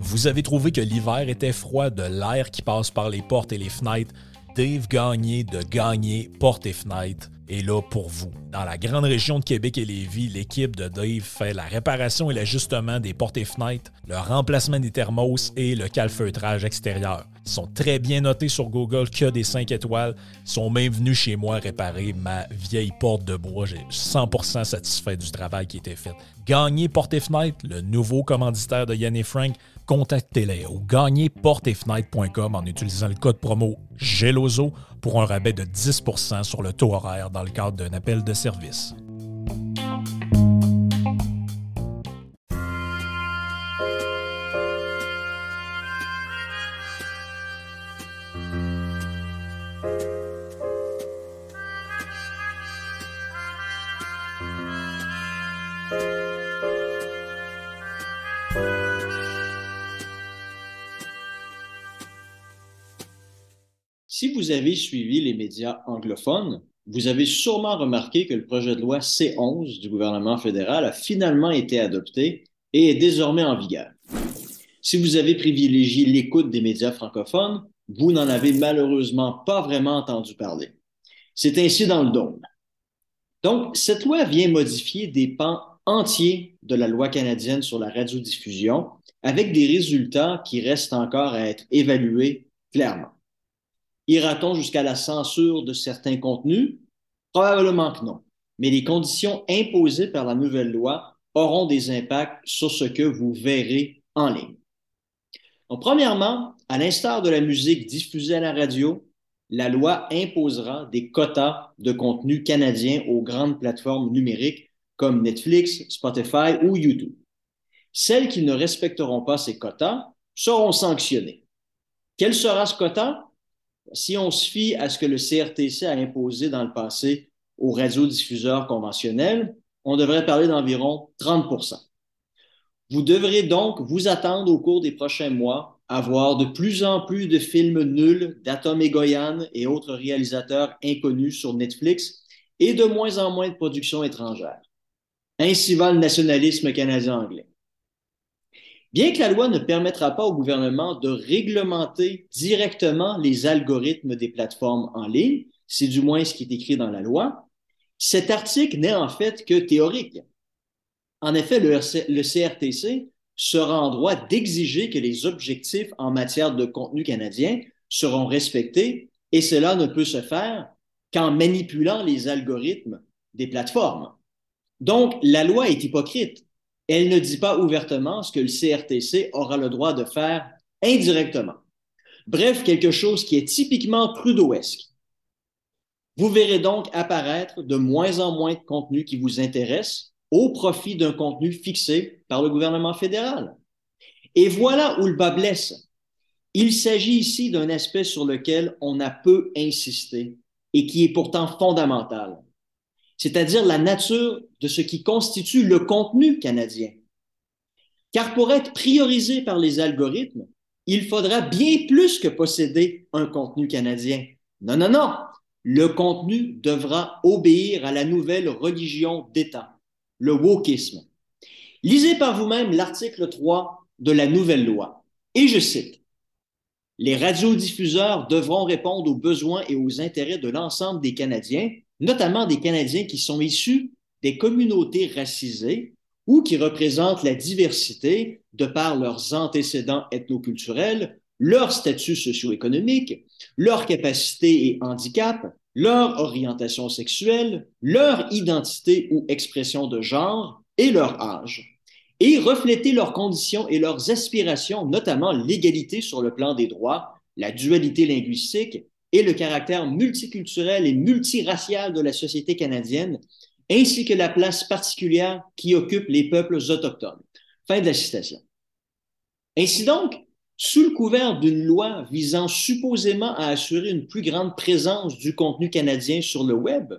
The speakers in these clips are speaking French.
Vous avez trouvé que l'hiver était froid de l'air qui passe par les portes et les fenêtres. Dave Gagné de Gagné Portes et Fenêtres est là pour vous. Dans la grande région de Québec et Lévis, l'équipe de Dave fait la réparation et l'ajustement des portes et fenêtres, le remplacement des thermos et le calfeutrage extérieur. Ils sont très bien notés sur Google que des 5 étoiles. Sont même venus chez moi réparer ma vieille porte de bois. J'ai 100% satisfait du travail qui était fait. Gagner Porte et Fenêtres, le nouveau commanditaire de Yann et Frank, contactez-les au gagnerportefenêtres.com en utilisant le code promo GELOZO pour un rabais de 10% sur le taux horaire dans le cadre d'un appel de service. Si vous avez suivi les médias anglophones, vous avez sûrement remarqué que le projet de loi C11 du gouvernement fédéral a finalement été adopté et est désormais en vigueur. Si vous avez privilégié l'écoute des médias francophones, vous n'en avez malheureusement pas vraiment entendu parler. C'est ainsi dans le dôme. Donc, cette loi vient modifier des pans entiers de la loi canadienne sur la radiodiffusion avec des résultats qui restent encore à être évalués clairement. Ira-t-on jusqu'à la censure de certains contenus? Probablement que non. Mais les conditions imposées par la nouvelle loi auront des impacts sur ce que vous verrez en ligne. Premièrement, à l'instar de la musique diffusée à la radio, la loi imposera des quotas de contenu canadien aux grandes plateformes numériques comme Netflix, Spotify ou YouTube. Celles qui ne respecteront pas ces quotas seront sanctionnées. Quel sera ce quota? Si on se fie à ce que le CRTC a imposé dans le passé aux radiodiffuseurs conventionnels, on devrait parler d'environ 30% Vous devrez donc vous attendre au cours des prochains mois à voir de plus en plus de films nuls d'Atom Egoyan et autres réalisateurs inconnus sur Netflix et de moins en moins de productions étrangères. Ainsi va le nationalisme canadien-anglais. Bien que la loi ne permettra pas au gouvernement de réglementer directement les algorithmes des plateformes en ligne, c'est du moins ce qui est écrit dans la loi, cet article n'est en fait que théorique. En effet, le, CRTC sera en droit d'exiger que les objectifs en matière de contenu canadien seront respectés et cela ne peut se faire qu'en manipulant les algorithmes des plateformes. Donc, la loi est hypocrite elle ne dit pas ouvertement ce que le CRTC aura le droit de faire indirectement. Bref, quelque chose qui est typiquement trudeauesque. Vous verrez donc apparaître de moins en moins de contenu qui vous intéresse au profit d'un contenu fixé par le gouvernement fédéral. Et voilà où le bas blesse. Il s'agit ici d'un aspect sur lequel on a peu insisté et qui est pourtant fondamental c'est-à-dire la nature de ce qui constitue le contenu canadien. Car pour être priorisé par les algorithmes, il faudra bien plus que posséder un contenu canadien. Non, non, non. Le contenu devra obéir à la nouvelle religion d'État, le wokisme. Lisez par vous-même l'article 3 de la nouvelle loi. Et je cite, Les radiodiffuseurs devront répondre aux besoins et aux intérêts de l'ensemble des Canadiens notamment des Canadiens qui sont issus des communautés racisées ou qui représentent la diversité de par leurs antécédents ethnoculturels, leur statut socio-économique, leur capacité et handicap, leur orientation sexuelle, leur identité ou expression de genre et leur âge, et refléter leurs conditions et leurs aspirations, notamment l'égalité sur le plan des droits, la dualité linguistique et le caractère multiculturel et multiracial de la société canadienne, ainsi que la place particulière qui occupe les peuples autochtones. Fin de la citation. Ainsi donc, sous le couvert d'une loi visant supposément à assurer une plus grande présence du contenu canadien sur le Web,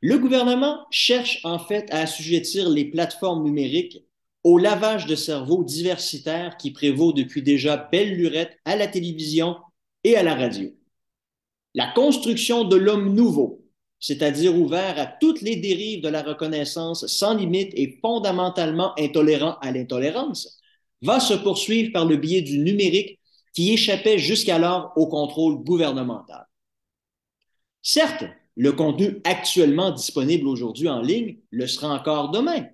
le gouvernement cherche en fait à assujettir les plateformes numériques au lavage de cerveau diversitaire qui prévaut depuis déjà belle lurette à la télévision et à la radio. La construction de l'homme nouveau, c'est-à-dire ouvert à toutes les dérives de la reconnaissance sans limite et fondamentalement intolérant à l'intolérance, va se poursuivre par le biais du numérique qui échappait jusqu'alors au contrôle gouvernemental. Certes, le contenu actuellement disponible aujourd'hui en ligne le sera encore demain.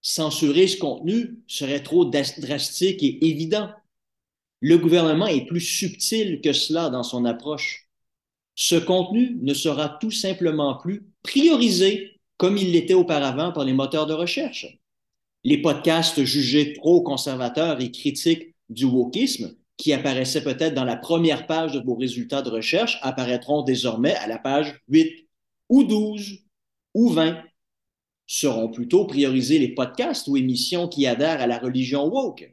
Censurer ce contenu serait trop drastique et évident. Le gouvernement est plus subtil que cela dans son approche. Ce contenu ne sera tout simplement plus priorisé comme il l'était auparavant par les moteurs de recherche. Les podcasts jugés trop conservateurs et critiques du wokisme qui apparaissaient peut-être dans la première page de vos résultats de recherche apparaîtront désormais à la page 8 ou 12 ou 20. Seront plutôt priorisés les podcasts ou émissions qui adhèrent à la religion woke.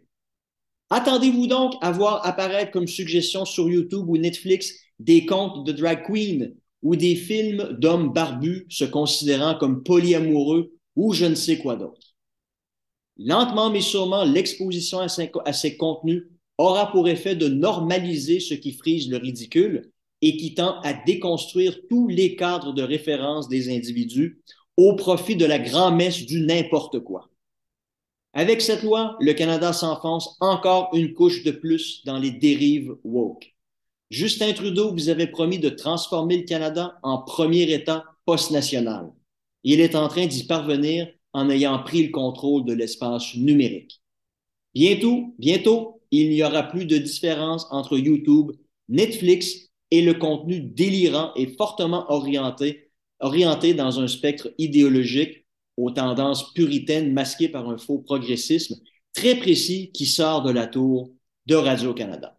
Attendez-vous donc à voir apparaître comme suggestion sur YouTube ou Netflix des contes de drag queen ou des films d'hommes barbus se considérant comme polyamoureux ou je ne sais quoi d'autre. Lentement mais sûrement, l'exposition à ces contenus aura pour effet de normaliser ce qui frise le ridicule et qui tend à déconstruire tous les cadres de référence des individus au profit de la grand-messe du n'importe quoi. Avec cette loi, le Canada s'enfonce encore une couche de plus dans les dérives woke. Justin Trudeau vous avait promis de transformer le Canada en premier État post-national. Il est en train d'y parvenir en ayant pris le contrôle de l'espace numérique. Bientôt, bientôt, il n'y aura plus de différence entre YouTube, Netflix et le contenu délirant et fortement orienté, orienté dans un spectre idéologique aux tendances puritaines masquées par un faux progressisme très précis qui sort de la tour de Radio-Canada.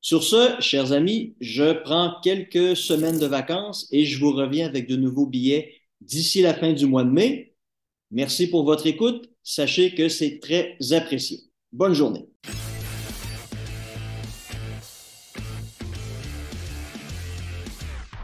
Sur ce, chers amis, je prends quelques semaines de vacances et je vous reviens avec de nouveaux billets d'ici la fin du mois de mai. Merci pour votre écoute. Sachez que c'est très apprécié. Bonne journée.